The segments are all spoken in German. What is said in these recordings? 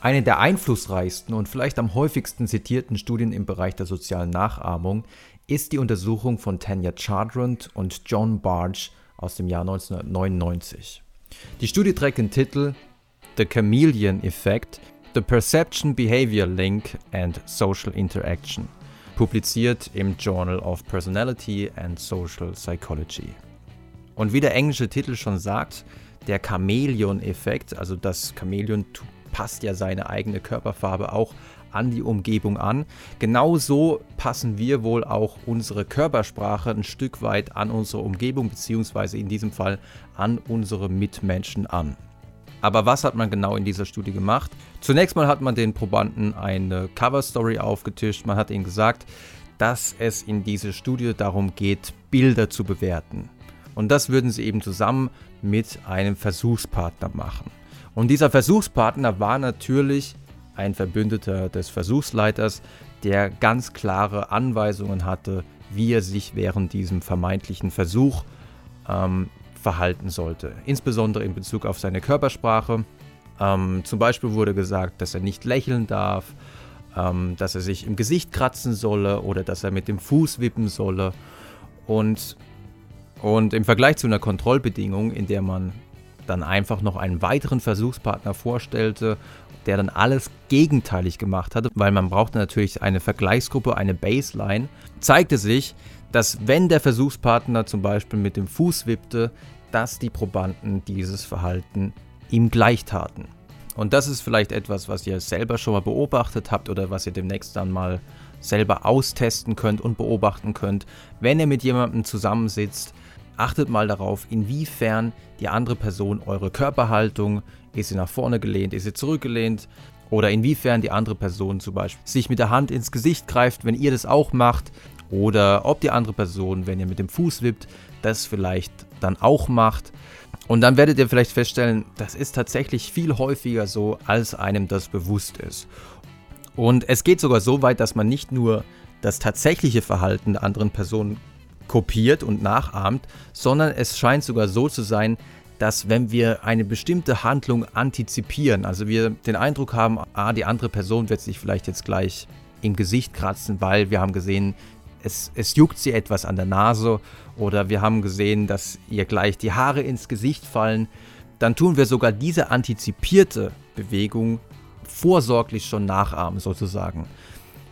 Eine der einflussreichsten und vielleicht am häufigsten zitierten Studien im Bereich der sozialen Nachahmung ist die Untersuchung von Tanya Chartrand und John Barge aus dem Jahr 1999. Die Studie trägt den Titel The Chameleon Effect, The Perception Behavior Link and Social Interaction, publiziert im Journal of Personality and Social Psychology. Und wie der englische Titel schon sagt, der Chameleon-Effekt, also das Chamäleon passt ja seine eigene Körperfarbe auch an die Umgebung an. Genauso passen wir wohl auch unsere Körpersprache ein Stück weit an unsere Umgebung, beziehungsweise in diesem Fall an unsere Mitmenschen an. Aber was hat man genau in dieser Studie gemacht? Zunächst mal hat man den Probanden eine Cover Story aufgetischt. Man hat ihnen gesagt, dass es in dieser Studie darum geht, Bilder zu bewerten. Und das würden sie eben zusammen mit einem Versuchspartner machen. Und dieser Versuchspartner war natürlich ein Verbündeter des Versuchsleiters, der ganz klare Anweisungen hatte, wie er sich während diesem vermeintlichen Versuch ähm, verhalten sollte. Insbesondere in Bezug auf seine Körpersprache. Ähm, zum Beispiel wurde gesagt, dass er nicht lächeln darf, ähm, dass er sich im Gesicht kratzen solle oder dass er mit dem Fuß wippen solle. Und, und im Vergleich zu einer Kontrollbedingung, in der man dann einfach noch einen weiteren Versuchspartner vorstellte, der dann alles gegenteilig gemacht hatte, weil man brauchte natürlich eine Vergleichsgruppe, eine Baseline, zeigte sich, dass wenn der Versuchspartner zum Beispiel mit dem Fuß wippte, dass die Probanden dieses Verhalten ihm gleich taten. Und das ist vielleicht etwas, was ihr selber schon mal beobachtet habt oder was ihr demnächst dann mal selber austesten könnt und beobachten könnt, wenn ihr mit jemandem zusammensitzt, Achtet mal darauf, inwiefern die andere Person eure Körperhaltung, ist sie nach vorne gelehnt, ist sie zurückgelehnt oder inwiefern die andere Person zum Beispiel sich mit der Hand ins Gesicht greift, wenn ihr das auch macht oder ob die andere Person, wenn ihr mit dem Fuß wippt, das vielleicht dann auch macht. Und dann werdet ihr vielleicht feststellen, das ist tatsächlich viel häufiger so, als einem das bewusst ist. Und es geht sogar so weit, dass man nicht nur das tatsächliche Verhalten der anderen Person kopiert und nachahmt, sondern es scheint sogar so zu sein, dass wenn wir eine bestimmte Handlung antizipieren, also wir den Eindruck haben, ah, die andere Person wird sich vielleicht jetzt gleich im Gesicht kratzen, weil wir haben gesehen, es, es juckt sie etwas an der Nase oder wir haben gesehen, dass ihr gleich die Haare ins Gesicht fallen, dann tun wir sogar diese antizipierte Bewegung vorsorglich schon nachahmen sozusagen.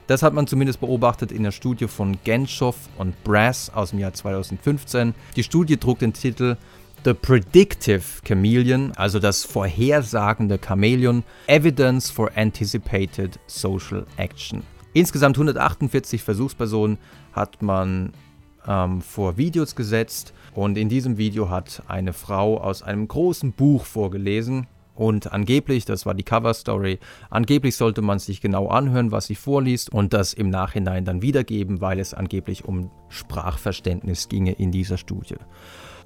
Das hat man zumindest beobachtet in der Studie von Genschow und Brass aus dem Jahr 2015. Die Studie trug den Titel The Predictive Chameleon, also das vorhersagende Chamäleon, Evidence for Anticipated Social Action. Insgesamt 148 Versuchspersonen hat man ähm, vor Videos gesetzt und in diesem Video hat eine Frau aus einem großen Buch vorgelesen und angeblich, das war die Cover Story, angeblich sollte man sich genau anhören, was sie vorliest und das im Nachhinein dann wiedergeben, weil es angeblich um Sprachverständnis ginge in dieser Studie.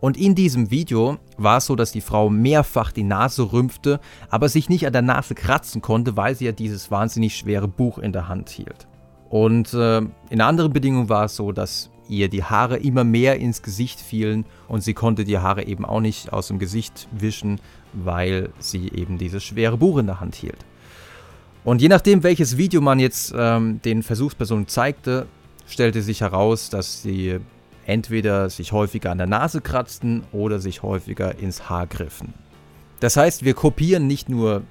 Und in diesem Video war es so, dass die Frau mehrfach die Nase rümpfte, aber sich nicht an der Nase kratzen konnte, weil sie ja dieses wahnsinnig schwere Buch in der Hand hielt. Und äh, in anderen Bedingungen war es so, dass ihr die Haare immer mehr ins Gesicht fielen und sie konnte die Haare eben auch nicht aus dem Gesicht wischen, weil sie eben dieses schwere Buch in der Hand hielt. Und je nachdem, welches Video man jetzt ähm, den Versuchspersonen zeigte, stellte sich heraus, dass sie entweder sich häufiger an der Nase kratzten oder sich häufiger ins Haar griffen. Das heißt, wir kopieren nicht nur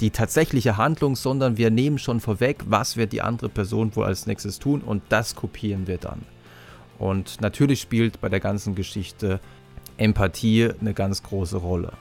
die tatsächliche Handlung, sondern wir nehmen schon vorweg, was wird die andere Person wohl als nächstes tun und das kopieren wir dann. Und natürlich spielt bei der ganzen Geschichte Empathie eine ganz große Rolle.